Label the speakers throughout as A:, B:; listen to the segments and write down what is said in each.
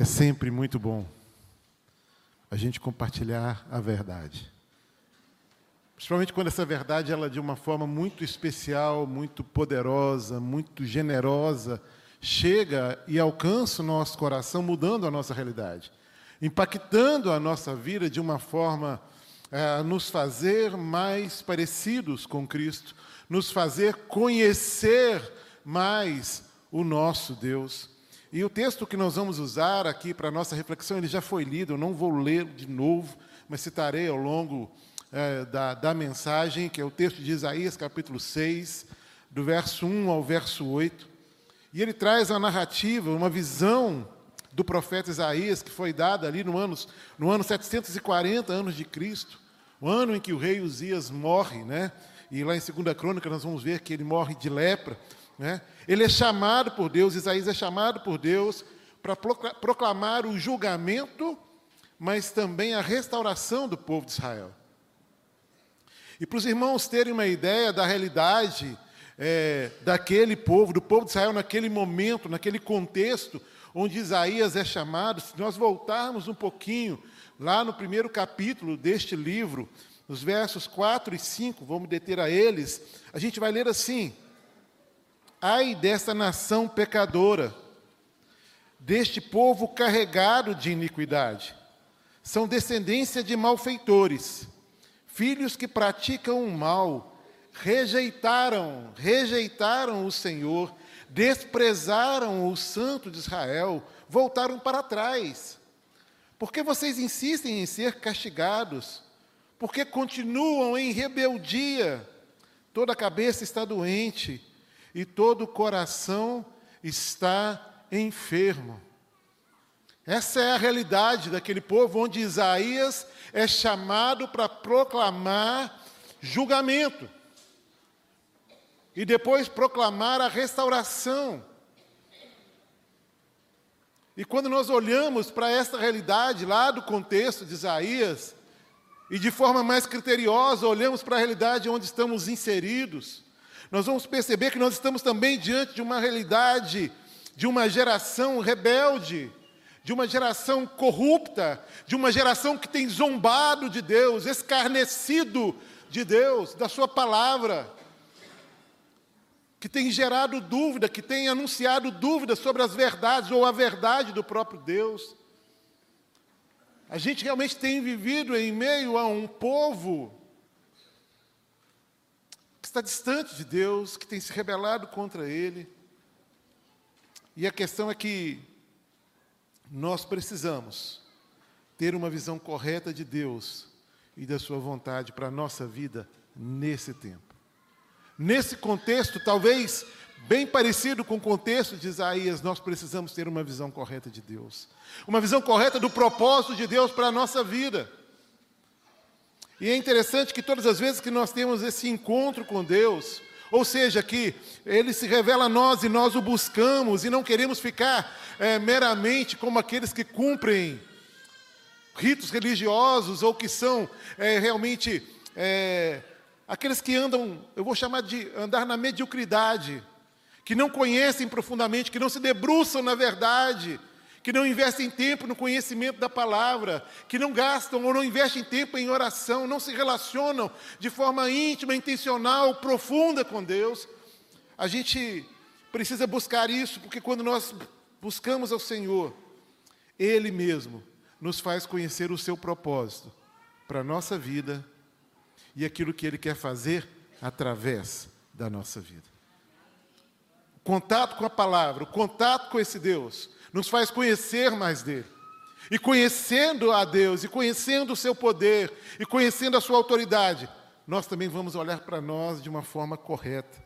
A: É sempre muito bom a gente compartilhar a verdade. Principalmente quando essa verdade ela de uma forma muito especial, muito poderosa, muito generosa, chega e alcança o nosso coração, mudando a nossa realidade, impactando a nossa vida de uma forma a nos fazer mais parecidos com Cristo, nos fazer conhecer mais o nosso Deus. E o texto que nós vamos usar aqui para a nossa reflexão, ele já foi lido, eu não vou ler de novo, mas citarei ao longo é, da, da mensagem, que é o texto de Isaías, capítulo 6, do verso 1 ao verso 8. E ele traz a narrativa, uma visão do profeta Isaías, que foi dada ali no ano, no ano 740 anos de Cristo, o ano em que o rei Uzias morre, né? E lá em 2 Crônica nós vamos ver que ele morre de lepra. Né? Ele é chamado por Deus, Isaías é chamado por Deus para proclamar o julgamento, mas também a restauração do povo de Israel. E para os irmãos terem uma ideia da realidade é, daquele povo, do povo de Israel naquele momento, naquele contexto onde Isaías é chamado, se nós voltarmos um pouquinho lá no primeiro capítulo deste livro, nos versos 4 e 5, vamos deter a eles, a gente vai ler assim: Ai desta nação pecadora, deste povo carregado de iniquidade. São descendência de malfeitores, filhos que praticam o mal, rejeitaram, rejeitaram o Senhor, desprezaram o Santo de Israel, voltaram para trás. Por que vocês insistem em ser castigados? Porque continuam em rebeldia. Toda a cabeça está doente e todo o coração está enfermo. Essa é a realidade daquele povo onde Isaías é chamado para proclamar julgamento e depois proclamar a restauração. E quando nós olhamos para esta realidade lá do contexto de Isaías, e de forma mais criteriosa olhamos para a realidade onde estamos inseridos, nós vamos perceber que nós estamos também diante de uma realidade de uma geração rebelde, de uma geração corrupta, de uma geração que tem zombado de Deus, escarnecido de Deus, da Sua palavra, que tem gerado dúvida, que tem anunciado dúvidas sobre as verdades ou a verdade do próprio Deus. A gente realmente tem vivido em meio a um povo está distante de Deus, que tem se rebelado contra Ele. E a questão é que nós precisamos ter uma visão correta de Deus e da Sua vontade para a nossa vida nesse tempo. Nesse contexto, talvez bem parecido com o contexto de Isaías, nós precisamos ter uma visão correta de Deus, uma visão correta do propósito de Deus para a nossa vida. E é interessante que todas as vezes que nós temos esse encontro com Deus, ou seja, que Ele se revela a nós e nós o buscamos e não queremos ficar é, meramente como aqueles que cumprem ritos religiosos ou que são é, realmente é, aqueles que andam, eu vou chamar de andar na mediocridade, que não conhecem profundamente, que não se debruçam na verdade, que não investem tempo no conhecimento da palavra, que não gastam ou não investem tempo em oração, não se relacionam de forma íntima, intencional, profunda com Deus. A gente precisa buscar isso, porque quando nós buscamos ao Senhor, Ele mesmo nos faz conhecer o seu propósito para a nossa vida e aquilo que Ele quer fazer através da nossa vida. Contato com a palavra, o contato com esse Deus, nos faz conhecer mais dele. E conhecendo a Deus, e conhecendo o seu poder, e conhecendo a sua autoridade, nós também vamos olhar para nós de uma forma correta.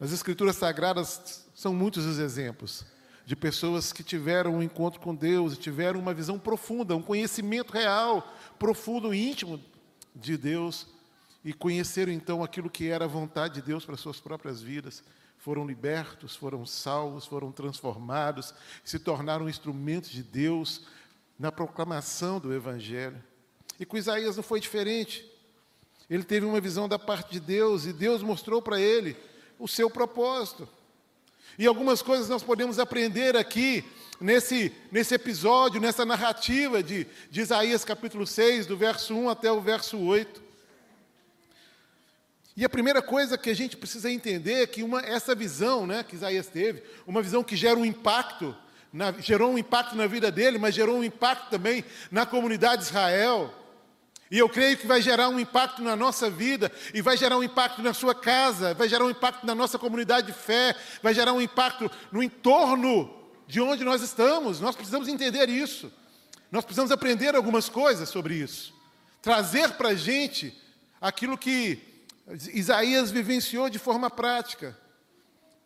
A: As Escrituras Sagradas são muitos os exemplos de pessoas que tiveram um encontro com Deus, tiveram uma visão profunda, um conhecimento real, profundo, íntimo de Deus, e conheceram então aquilo que era a vontade de Deus para suas próprias vidas foram libertos, foram salvos, foram transformados, se tornaram instrumentos de Deus na proclamação do Evangelho. E com Isaías não foi diferente. Ele teve uma visão da parte de Deus e Deus mostrou para ele o seu propósito. E algumas coisas nós podemos aprender aqui nesse, nesse episódio, nessa narrativa de, de Isaías capítulo 6, do verso 1 até o verso 8. E a primeira coisa que a gente precisa entender é que uma, essa visão né, que Isaías teve, uma visão que gera um impacto, na, gerou um impacto na vida dele, mas gerou um impacto também na comunidade de Israel. E eu creio que vai gerar um impacto na nossa vida, e vai gerar um impacto na sua casa, vai gerar um impacto na nossa comunidade de fé, vai gerar um impacto no entorno de onde nós estamos. Nós precisamos entender isso. Nós precisamos aprender algumas coisas sobre isso. Trazer para a gente aquilo que Isaías vivenciou de forma prática.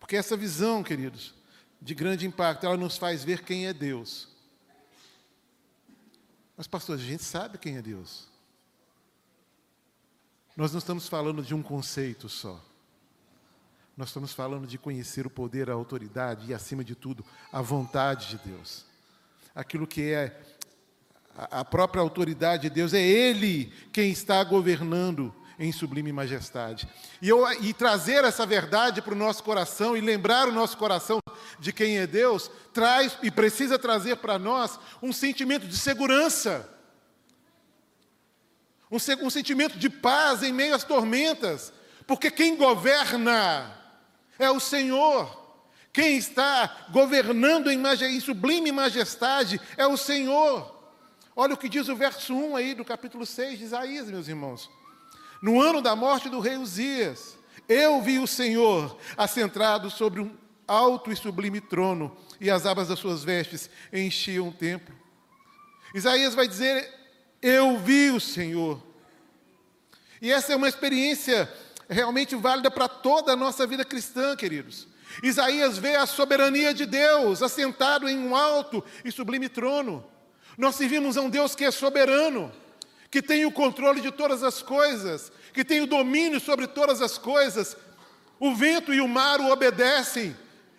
A: Porque essa visão, queridos, de grande impacto, ela nos faz ver quem é Deus. Mas, pastor, a gente sabe quem é Deus. Nós não estamos falando de um conceito só. Nós estamos falando de conhecer o poder, a autoridade e, acima de tudo, a vontade de Deus. Aquilo que é a própria autoridade de Deus, é Ele quem está governando em sublime majestade. E, eu, e trazer essa verdade para o nosso coração e lembrar o nosso coração de quem é Deus, traz e precisa trazer para nós um sentimento de segurança, um, um sentimento de paz em meio às tormentas, porque quem governa é o Senhor. Quem está governando em, em sublime majestade é o Senhor. Olha o que diz o verso 1 aí do capítulo 6 de Isaías, meus irmãos. No ano da morte do rei Uzias, eu vi o Senhor assentado sobre um alto e sublime trono, e as abas das suas vestes enchiam o templo. Isaías vai dizer: Eu vi o Senhor. E essa é uma experiência realmente válida para toda a nossa vida cristã, queridos. Isaías vê a soberania de Deus assentado em um alto e sublime trono. Nós servimos a um Deus que é soberano que tem o controle de todas as coisas, que tem o domínio sobre todas as coisas. O vento e o mar o obedecem.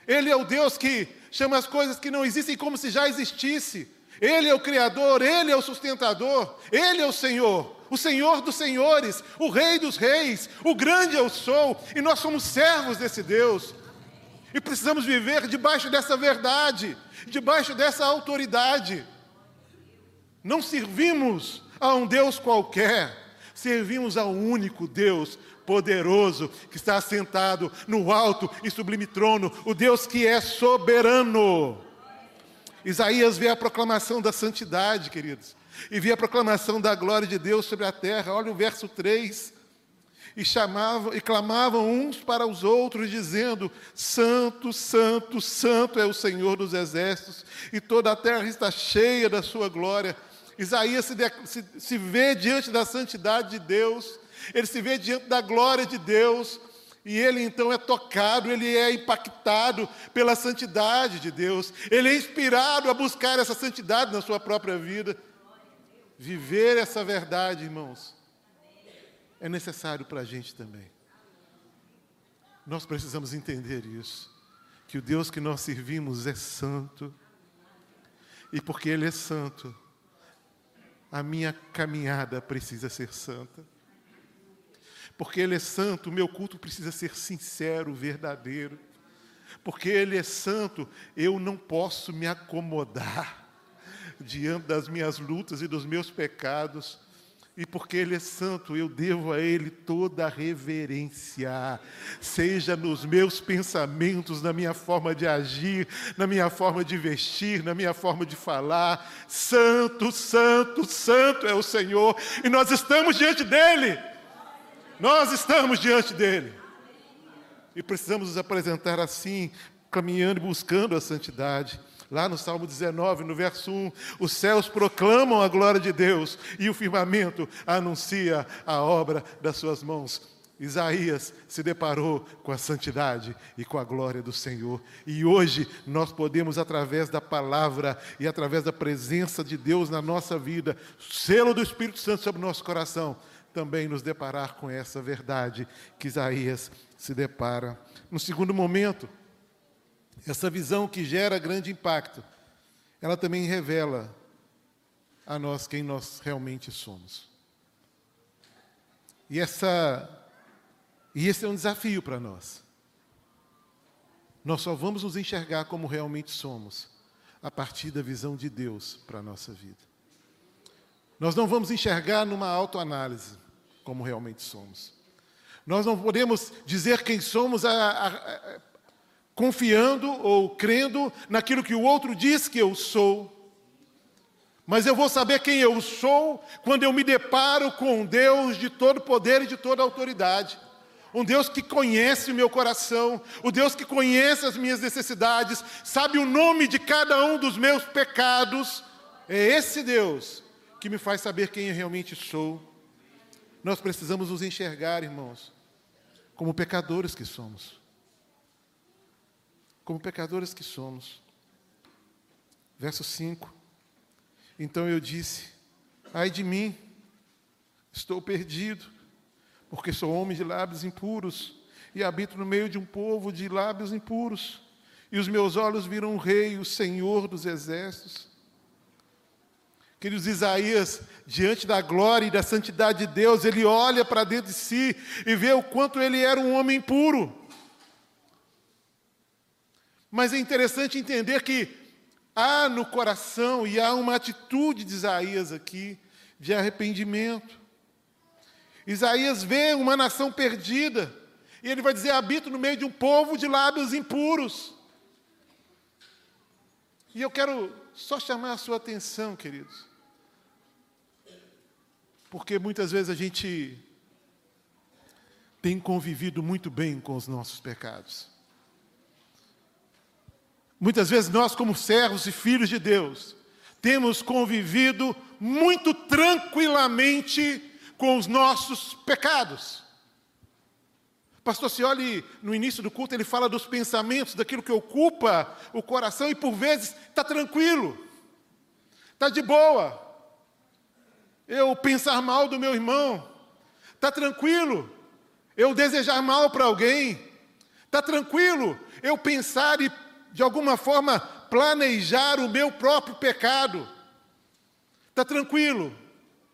A: Ele é o Deus que chama as coisas que não existem como se já existisse. Ele é o Criador, Ele é o sustentador, Ele é o Senhor, o Senhor dos senhores, o Rei dos reis, o grande eu sou, e nós somos servos desse Deus. E precisamos viver debaixo dessa verdade, debaixo dessa autoridade. Não servimos a um Deus qualquer, servimos ao único Deus poderoso que está assentado no alto e sublime trono, o Deus que é soberano. Isaías vê a proclamação da santidade, queridos, e vê a proclamação da glória de Deus sobre a terra. Olha o verso 3. E chamavam e clamavam uns para os outros, dizendo: Santo, Santo, Santo é o Senhor dos exércitos, e toda a terra está cheia da sua glória. Isaías se, de, se, se vê diante da santidade de Deus, ele se vê diante da glória de Deus, e ele então é tocado, ele é impactado pela santidade de Deus, ele é inspirado a buscar essa santidade na sua própria vida. Viver essa verdade, irmãos, é necessário para a gente também. Nós precisamos entender isso, que o Deus que nós servimos é santo, e porque Ele é santo, a minha caminhada precisa ser santa. Porque Ele é santo, o meu culto precisa ser sincero, verdadeiro. Porque Ele é santo, eu não posso me acomodar diante das minhas lutas e dos meus pecados e porque Ele é santo, eu devo a Ele toda a reverência, seja nos meus pensamentos, na minha forma de agir, na minha forma de vestir, na minha forma de falar. Santo, santo, santo é o Senhor, e nós estamos diante dEle. Nós estamos diante dEle. E precisamos nos apresentar assim, caminhando e buscando a santidade. Lá no Salmo 19, no verso 1, os céus proclamam a glória de Deus e o firmamento anuncia a obra das suas mãos. Isaías se deparou com a santidade e com a glória do Senhor. E hoje nós podemos, através da palavra e através da presença de Deus na nossa vida, selo do Espírito Santo sobre o nosso coração, também nos deparar com essa verdade que Isaías se depara. No segundo momento, essa visão que gera grande impacto, ela também revela a nós quem nós realmente somos. E, essa, e esse é um desafio para nós. Nós só vamos nos enxergar como realmente somos a partir da visão de Deus para a nossa vida. Nós não vamos enxergar numa autoanálise como realmente somos. Nós não podemos dizer quem somos a, a, a, confiando ou crendo naquilo que o outro diz que eu sou. Mas eu vou saber quem eu sou quando eu me deparo com um Deus de todo poder e de toda autoridade. Um Deus que conhece o meu coração, o Deus que conhece as minhas necessidades, sabe o nome de cada um dos meus pecados. É esse Deus que me faz saber quem eu realmente sou. Nós precisamos nos enxergar, irmãos, como pecadores que somos. Como pecadores que somos. Verso 5. Então eu disse: Ai de mim, estou perdido, porque sou homem de lábios impuros e habito no meio de um povo de lábios impuros. E os meus olhos viram o Rei, o Senhor dos exércitos. Queridos, Isaías, diante da glória e da santidade de Deus, ele olha para dentro de si e vê o quanto ele era um homem puro. Mas é interessante entender que há no coração e há uma atitude de Isaías aqui de arrependimento. Isaías vê uma nação perdida e ele vai dizer: habito no meio de um povo de lábios impuros. E eu quero só chamar a sua atenção, queridos, porque muitas vezes a gente tem convivido muito bem com os nossos pecados. Muitas vezes nós, como servos e filhos de Deus, temos convivido muito tranquilamente com os nossos pecados. Pastor Cioli, no início do culto, ele fala dos pensamentos, daquilo que ocupa o coração, e por vezes está tranquilo, está de boa. Eu pensar mal do meu irmão, está tranquilo. Eu desejar mal para alguém, está tranquilo. Eu pensar e de alguma forma, planejar o meu próprio pecado. Está tranquilo,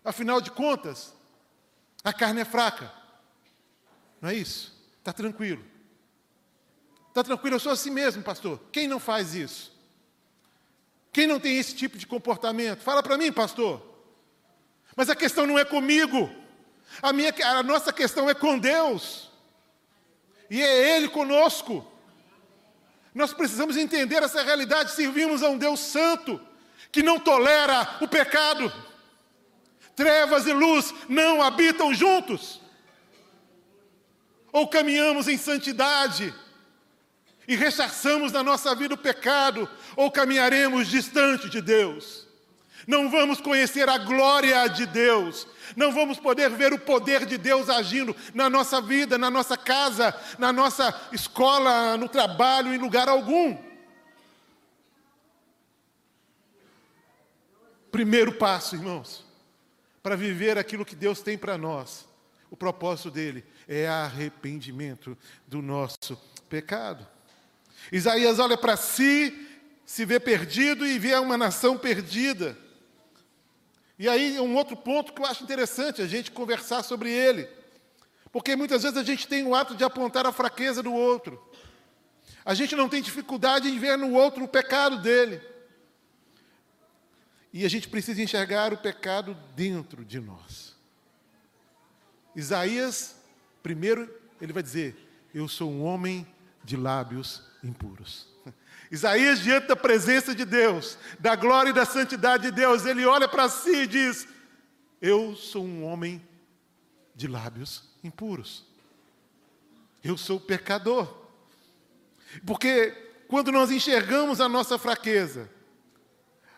A: afinal de contas, a carne é fraca. Não é isso? Está tranquilo. Está tranquilo, eu sou assim mesmo, pastor. Quem não faz isso? Quem não tem esse tipo de comportamento? Fala para mim, pastor. Mas a questão não é comigo. A, minha, a nossa questão é com Deus. E é Ele conosco. Nós precisamos entender essa realidade. Servimos a um Deus santo, que não tolera o pecado. Trevas e luz não habitam juntos. Ou caminhamos em santidade e rechaçamos na nossa vida o pecado, ou caminharemos distante de Deus. Não vamos conhecer a glória de Deus, não vamos poder ver o poder de Deus agindo na nossa vida, na nossa casa, na nossa escola, no trabalho, em lugar algum. Primeiro passo, irmãos, para viver aquilo que Deus tem para nós, o propósito dele é arrependimento do nosso pecado. Isaías olha para si, se vê perdido e vê uma nação perdida. E aí, um outro ponto que eu acho interessante a gente conversar sobre ele. Porque muitas vezes a gente tem o ato de apontar a fraqueza do outro. A gente não tem dificuldade em ver no outro o pecado dele. E a gente precisa enxergar o pecado dentro de nós. Isaías, primeiro, ele vai dizer: Eu sou um homem de lábios impuros. Isaías, diante da presença de Deus, da glória e da santidade de Deus, ele olha para si e diz: Eu sou um homem de lábios impuros. Eu sou pecador. Porque quando nós enxergamos a nossa fraqueza,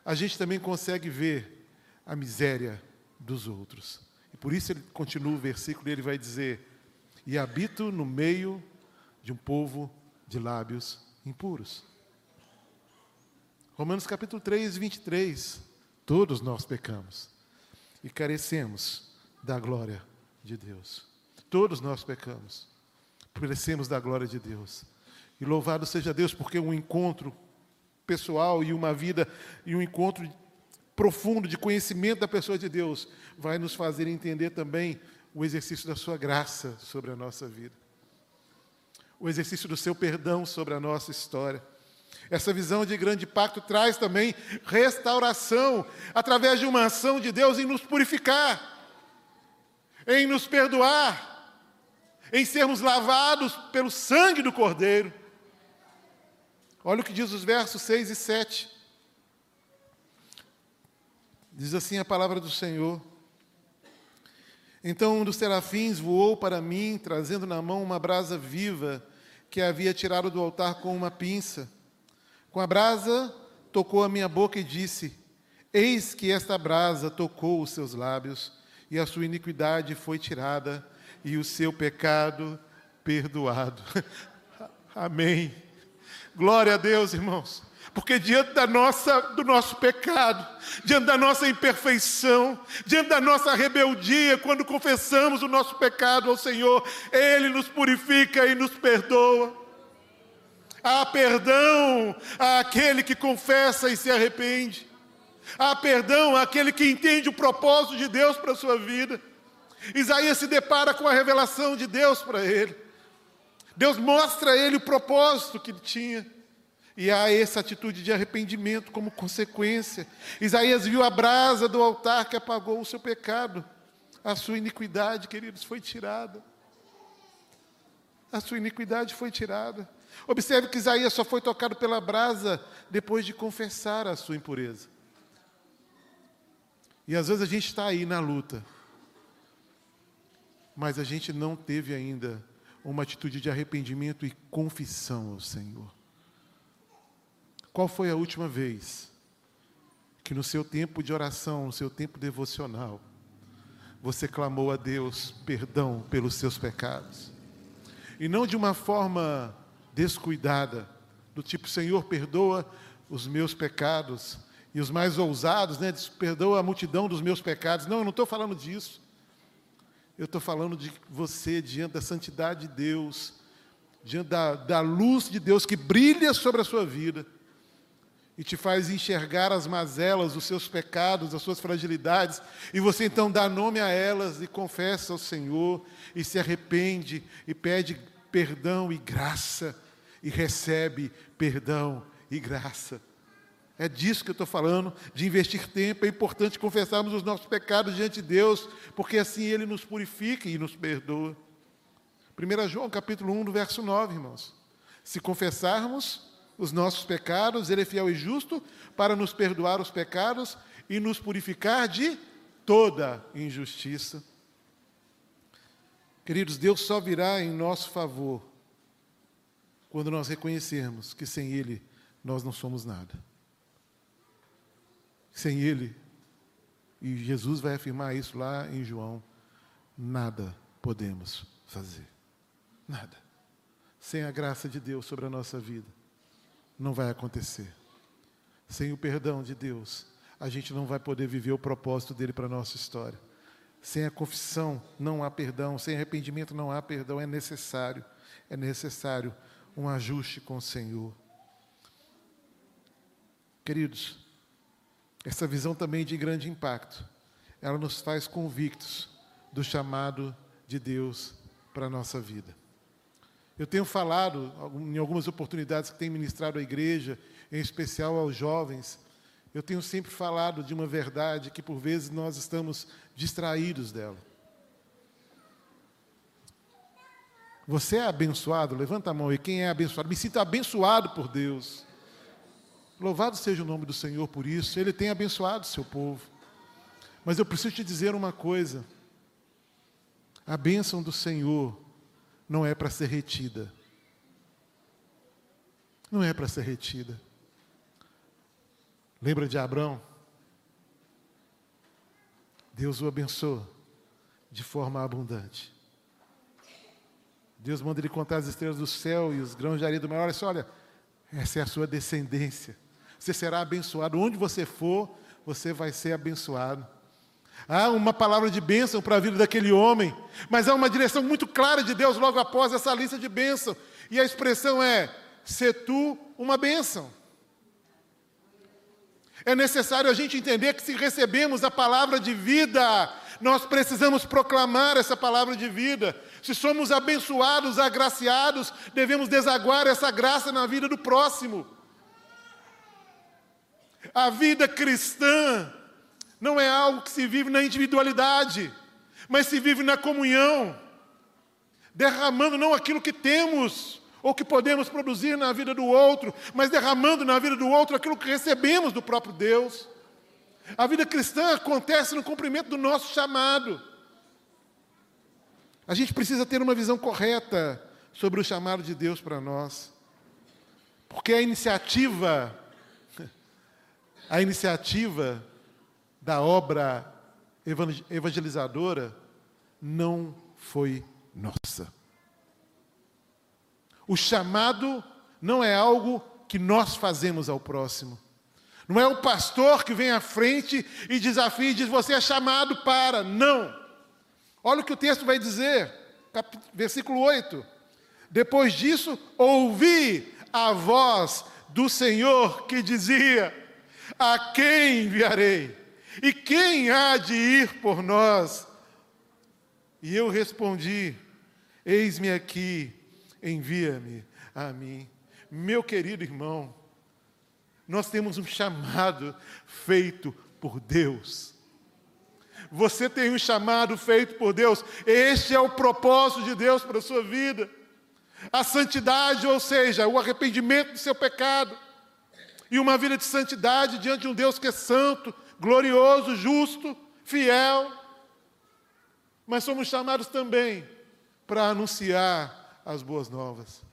A: a gente também consegue ver a miséria dos outros. E por isso ele continua o versículo e ele vai dizer: E habito no meio de um povo de lábios impuros. Romanos capítulo 3, 23. Todos nós pecamos e carecemos da glória de Deus. Todos nós pecamos, carecemos da glória de Deus. E louvado seja Deus, porque um encontro pessoal e uma vida e um encontro profundo de conhecimento da pessoa de Deus vai nos fazer entender também o exercício da sua graça sobre a nossa vida. O exercício do seu perdão sobre a nossa história Essa visão de grande pacto traz também restauração, através de uma ação de Deus em nos purificar, em nos perdoar, em sermos lavados pelo sangue do Cordeiro. Olha o que diz os versos 6 e 7. Diz assim a palavra do Senhor. Então um dos serafins voou para mim, trazendo na mão uma brasa viva que havia tirado do altar com uma pinça. Com a brasa, tocou a minha boca e disse: Eis que esta brasa tocou os seus lábios, e a sua iniquidade foi tirada, e o seu pecado perdoado. Amém. Glória a Deus, irmãos. Porque diante da nossa, do nosso pecado, diante da nossa imperfeição, diante da nossa rebeldia, quando confessamos o nosso pecado ao Senhor, Ele nos purifica e nos perdoa. Há perdão àquele que confessa e se arrepende. Há perdão àquele que entende o propósito de Deus para a sua vida. Isaías se depara com a revelação de Deus para ele. Deus mostra a ele o propósito que ele tinha. E há essa atitude de arrependimento como consequência. Isaías viu a brasa do altar que apagou o seu pecado. A sua iniquidade, queridos, foi tirada. A sua iniquidade foi tirada. Observe que Isaías só foi tocado pela brasa depois de confessar a sua impureza. E às vezes a gente está aí na luta, mas a gente não teve ainda uma atitude de arrependimento e confissão ao Senhor. Qual foi a última vez que no seu tempo de oração, no seu tempo devocional, você clamou a Deus perdão pelos seus pecados? E não de uma forma descuidada, do tipo, Senhor, perdoa os meus pecados, e os mais ousados, né, diz, perdoa a multidão dos meus pecados. Não, eu não estou falando disso. Eu estou falando de você diante da santidade de Deus, diante da, da luz de Deus que brilha sobre a sua vida e te faz enxergar as mazelas, os seus pecados, as suas fragilidades, e você então dá nome a elas e confessa ao Senhor, e se arrepende e pede perdão e graça e recebe perdão e graça. É disso que eu estou falando, de investir tempo. É importante confessarmos os nossos pecados diante de Deus, porque assim Ele nos purifica e nos perdoa. 1 João capítulo 1, verso 9, irmãos. Se confessarmos os nossos pecados, Ele é fiel e justo para nos perdoar os pecados e nos purificar de toda injustiça. Queridos, Deus só virá em nosso favor quando nós reconhecermos que sem Ele nós não somos nada. Sem Ele, e Jesus vai afirmar isso lá em João, nada podemos fazer. Nada. Sem a graça de Deus sobre a nossa vida, não vai acontecer. Sem o perdão de Deus, a gente não vai poder viver o propósito dele para a nossa história. Sem a confissão não há perdão, sem arrependimento não há perdão, é necessário, é necessário um ajuste com o Senhor. Queridos, essa visão também de grande impacto, ela nos faz convictos do chamado de Deus para a nossa vida. Eu tenho falado em algumas oportunidades que tenho ministrado à igreja, em especial aos jovens, eu tenho sempre falado de uma verdade que por vezes nós estamos distraídos dela. Você é abençoado? Levanta a mão aí. Quem é abençoado? Me sinto abençoado por Deus. Louvado seja o nome do Senhor por isso. Ele tem abençoado o seu povo. Mas eu preciso te dizer uma coisa. A bênção do Senhor não é para ser retida. Não é para ser retida. Lembra de Abraão? Deus o abençoou de forma abundante. Deus manda ele contar as estrelas do céu e os grãos de areia do mar. Olha só, olha, essa é a sua descendência. Você será abençoado. Onde você for, você vai ser abençoado. Há uma palavra de bênção para a vida daquele homem, mas há uma direção muito clara de Deus logo após essa lista de bênção. E a expressão é: ser tu uma bênção. É necessário a gente entender que se recebemos a palavra de vida, nós precisamos proclamar essa palavra de vida. Se somos abençoados, agraciados, devemos desaguar essa graça na vida do próximo. A vida cristã não é algo que se vive na individualidade, mas se vive na comunhão, derramando não aquilo que temos ou que podemos produzir na vida do outro, mas derramando na vida do outro aquilo que recebemos do próprio Deus. A vida cristã acontece no cumprimento do nosso chamado. A gente precisa ter uma visão correta sobre o chamado de Deus para nós. Porque a iniciativa, a iniciativa da obra evangelizadora não foi nossa. O chamado não é algo que nós fazemos ao próximo. Não é o pastor que vem à frente e desafia e diz: Você é chamado para. Não. Olha o que o texto vai dizer, versículo 8. Depois disso, ouvi a voz do Senhor que dizia: A quem enviarei? E quem há de ir por nós? E eu respondi: Eis-me aqui, envia-me a mim. Meu querido irmão, nós temos um chamado feito por Deus. Você tem um chamado feito por Deus. Este é o propósito de Deus para a sua vida. A santidade, ou seja, o arrependimento do seu pecado. E uma vida de santidade diante de um Deus que é santo, glorioso, justo, fiel. Mas somos chamados também para anunciar as boas novas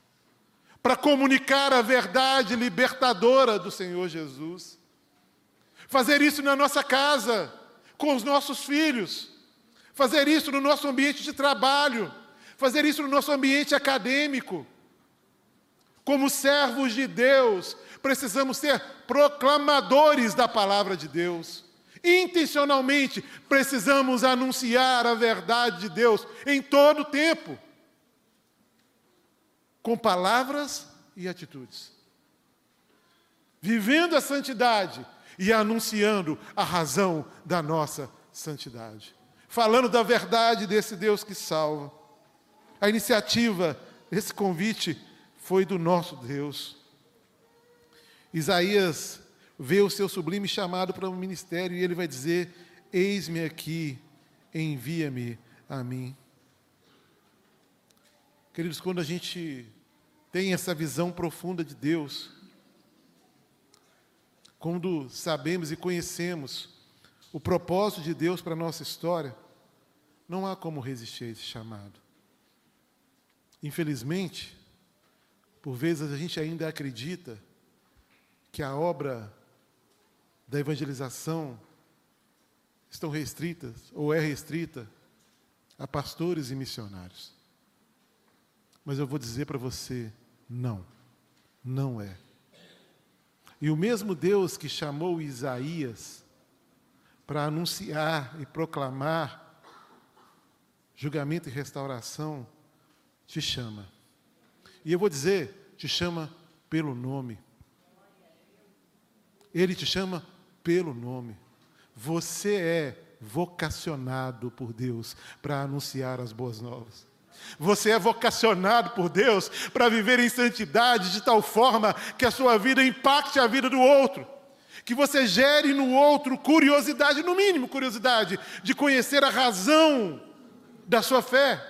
A: para comunicar a verdade libertadora do Senhor Jesus. Fazer isso na nossa casa, com os nossos filhos. Fazer isso no nosso ambiente de trabalho. Fazer isso no nosso ambiente acadêmico. Como servos de Deus, precisamos ser proclamadores da palavra de Deus. Intencionalmente, precisamos anunciar a verdade de Deus em todo o tempo com palavras e atitudes. Vivendo a santidade e anunciando a razão da nossa santidade. Falando da verdade desse Deus que salva. A iniciativa, esse convite foi do nosso Deus. Isaías vê o seu sublime chamado para o um ministério e ele vai dizer: Eis-me aqui, envia-me a mim. Queridos, quando a gente tem essa visão profunda de Deus, quando sabemos e conhecemos o propósito de Deus para a nossa história, não há como resistir a esse chamado. Infelizmente, por vezes a gente ainda acredita que a obra da evangelização estão restritas ou é restrita a pastores e missionários. Mas eu vou dizer para você, não, não é. E o mesmo Deus que chamou Isaías para anunciar e proclamar julgamento e restauração, te chama. E eu vou dizer, te chama pelo nome. Ele te chama pelo nome. Você é vocacionado por Deus para anunciar as boas novas. Você é vocacionado por Deus para viver em santidade de tal forma que a sua vida impacte a vida do outro. Que você gere no outro curiosidade, no mínimo curiosidade, de conhecer a razão da sua fé.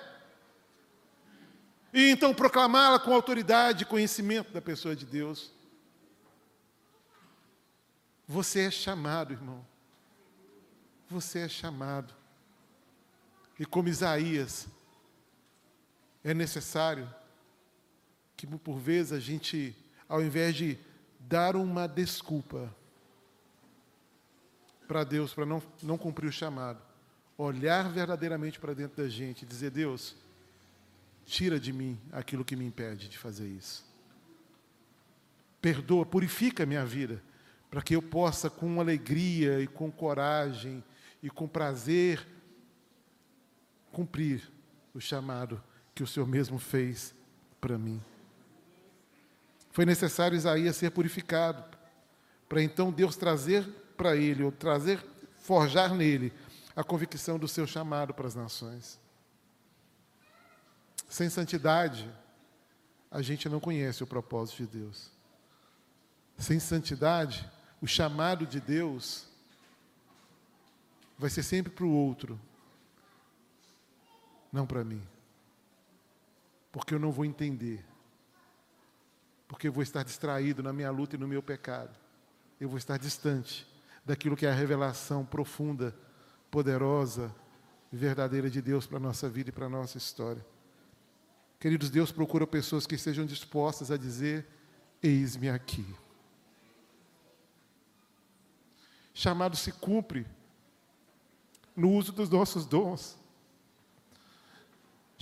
A: E então proclamá-la com autoridade e conhecimento da pessoa de Deus. Você é chamado, irmão. Você é chamado. E como Isaías, é necessário que, por vezes, a gente, ao invés de dar uma desculpa para Deus, para não, não cumprir o chamado, olhar verdadeiramente para dentro da gente e dizer: Deus, tira de mim aquilo que me impede de fazer isso. Perdoa, purifica a minha vida, para que eu possa, com alegria e com coragem e com prazer, cumprir o chamado que o Senhor mesmo fez para mim. Foi necessário Isaías ser purificado, para então Deus trazer para ele, ou trazer, forjar nele, a convicção do seu chamado para as nações. Sem santidade, a gente não conhece o propósito de Deus. Sem santidade, o chamado de Deus vai ser sempre para o outro, não para mim. Porque eu não vou entender. Porque eu vou estar distraído na minha luta e no meu pecado. Eu vou estar distante daquilo que é a revelação profunda, poderosa e verdadeira de Deus para a nossa vida e para a nossa história. Queridos, Deus procura pessoas que estejam dispostas a dizer: Eis-me aqui. Chamado se cumpre no uso dos nossos dons.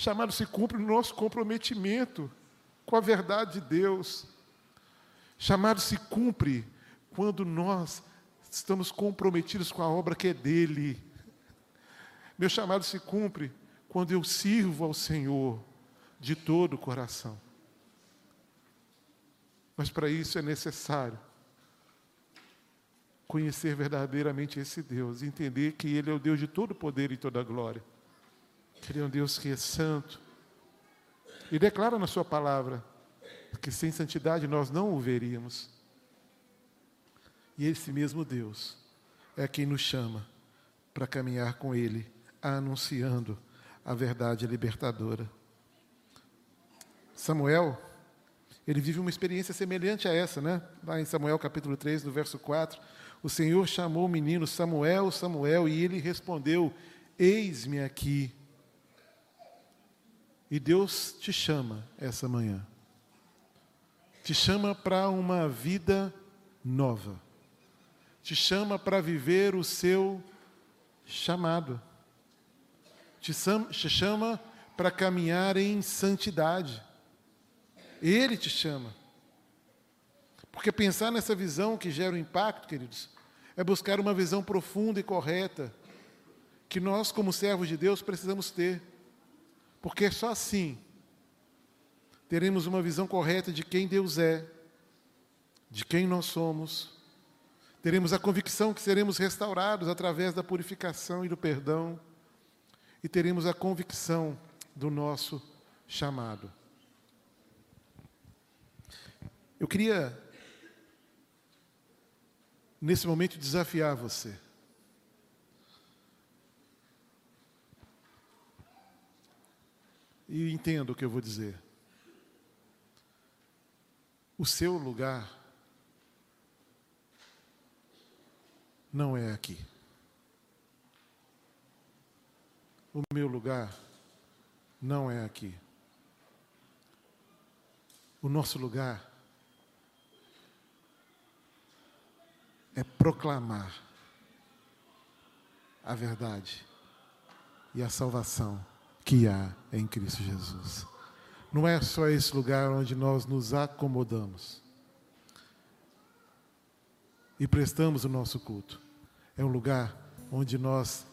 A: Chamado se cumpre no nosso comprometimento com a verdade de Deus. Chamado se cumpre quando nós estamos comprometidos com a obra que é dele. Meu chamado se cumpre quando eu sirvo ao Senhor de todo o coração. Mas para isso é necessário conhecer verdadeiramente esse Deus, entender que Ele é o Deus de todo poder e toda glória, Ele é um Deus que é santo, e declara na Sua palavra que sem santidade nós não o veríamos. E esse mesmo Deus é quem nos chama para caminhar com Ele, anunciando a verdade libertadora. Samuel, ele vive uma experiência semelhante a essa, né? Lá em Samuel capítulo 3, no verso 4, o Senhor chamou o menino Samuel, Samuel, e ele respondeu: Eis-me aqui. E Deus te chama essa manhã. Te chama para uma vida nova. Te chama para viver o seu chamado. Te chama para caminhar em santidade. Ele te chama. Porque pensar nessa visão que gera o impacto, queridos, é buscar uma visão profunda e correta que nós, como servos de Deus, precisamos ter. Porque só assim teremos uma visão correta de quem Deus é, de quem nós somos. Teremos a convicção que seremos restaurados através da purificação e do perdão. E teremos a convicção do nosso chamado. Eu queria nesse momento, desafiar você. E entenda o que eu vou dizer. O seu lugar não é aqui. O meu lugar não é aqui. O nosso lugar é proclamar a verdade e a salvação que há em Cristo Jesus. Não é só esse lugar onde nós nos acomodamos e prestamos o nosso culto. É um lugar onde nós,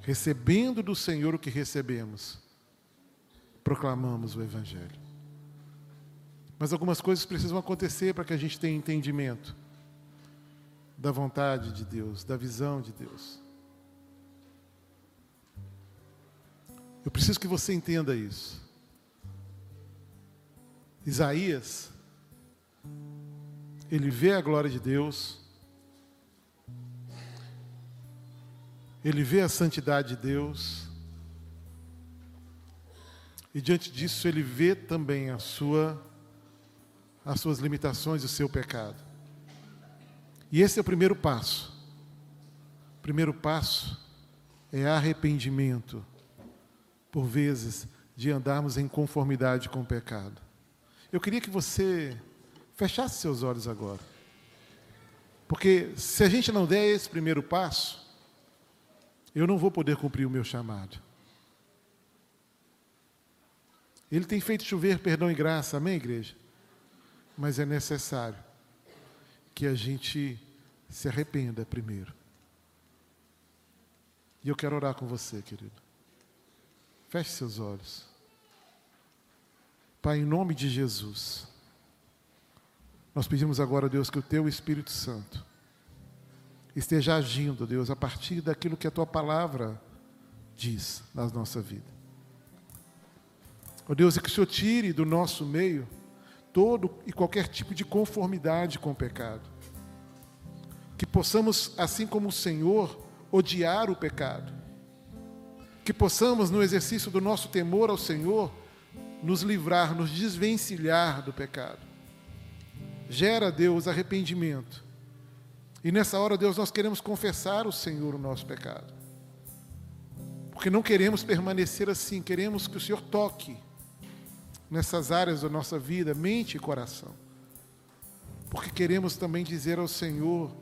A: recebendo do Senhor o que recebemos, proclamamos o Evangelho. Mas algumas coisas precisam acontecer para que a gente tenha entendimento da vontade de Deus, da visão de Deus. Eu preciso que você entenda isso. Isaías, ele vê a glória de Deus, ele vê a santidade de Deus, e diante disso ele vê também a sua, as suas limitações e o seu pecado. E esse é o primeiro passo. O primeiro passo é arrependimento, por vezes, de andarmos em conformidade com o pecado. Eu queria que você fechasse seus olhos agora. Porque se a gente não der esse primeiro passo, eu não vou poder cumprir o meu chamado. Ele tem feito chover perdão e graça, amém, igreja? Mas é necessário que a gente se arrependa primeiro. E eu quero orar com você, querido. Feche seus olhos. Pai, em nome de Jesus, nós pedimos agora, Deus, que o Teu Espírito Santo esteja agindo, Deus, a partir daquilo que a Tua palavra diz na nossa vida. Ó oh, Deus, e que o Senhor tire do nosso meio todo e qualquer tipo de conformidade com o pecado. Que possamos, assim como o Senhor, odiar o pecado. Que possamos, no exercício do nosso temor ao Senhor, nos livrar, nos desvencilhar do pecado. Gera, Deus, arrependimento. E nessa hora, Deus, nós queremos confessar ao Senhor o nosso pecado. Porque não queremos permanecer assim, queremos que o Senhor toque nessas áreas da nossa vida, mente e coração. Porque queremos também dizer ao Senhor,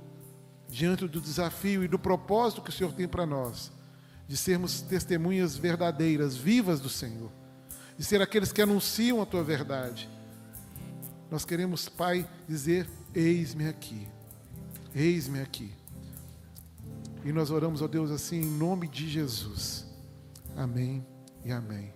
A: diante do desafio e do propósito que o Senhor tem para nós, de sermos testemunhas verdadeiras, vivas do Senhor, de ser aqueles que anunciam a tua verdade. Nós queremos, Pai, dizer: Eis-me aqui, eis-me aqui. E nós oramos, ó Deus, assim, em nome de Jesus. Amém e amém.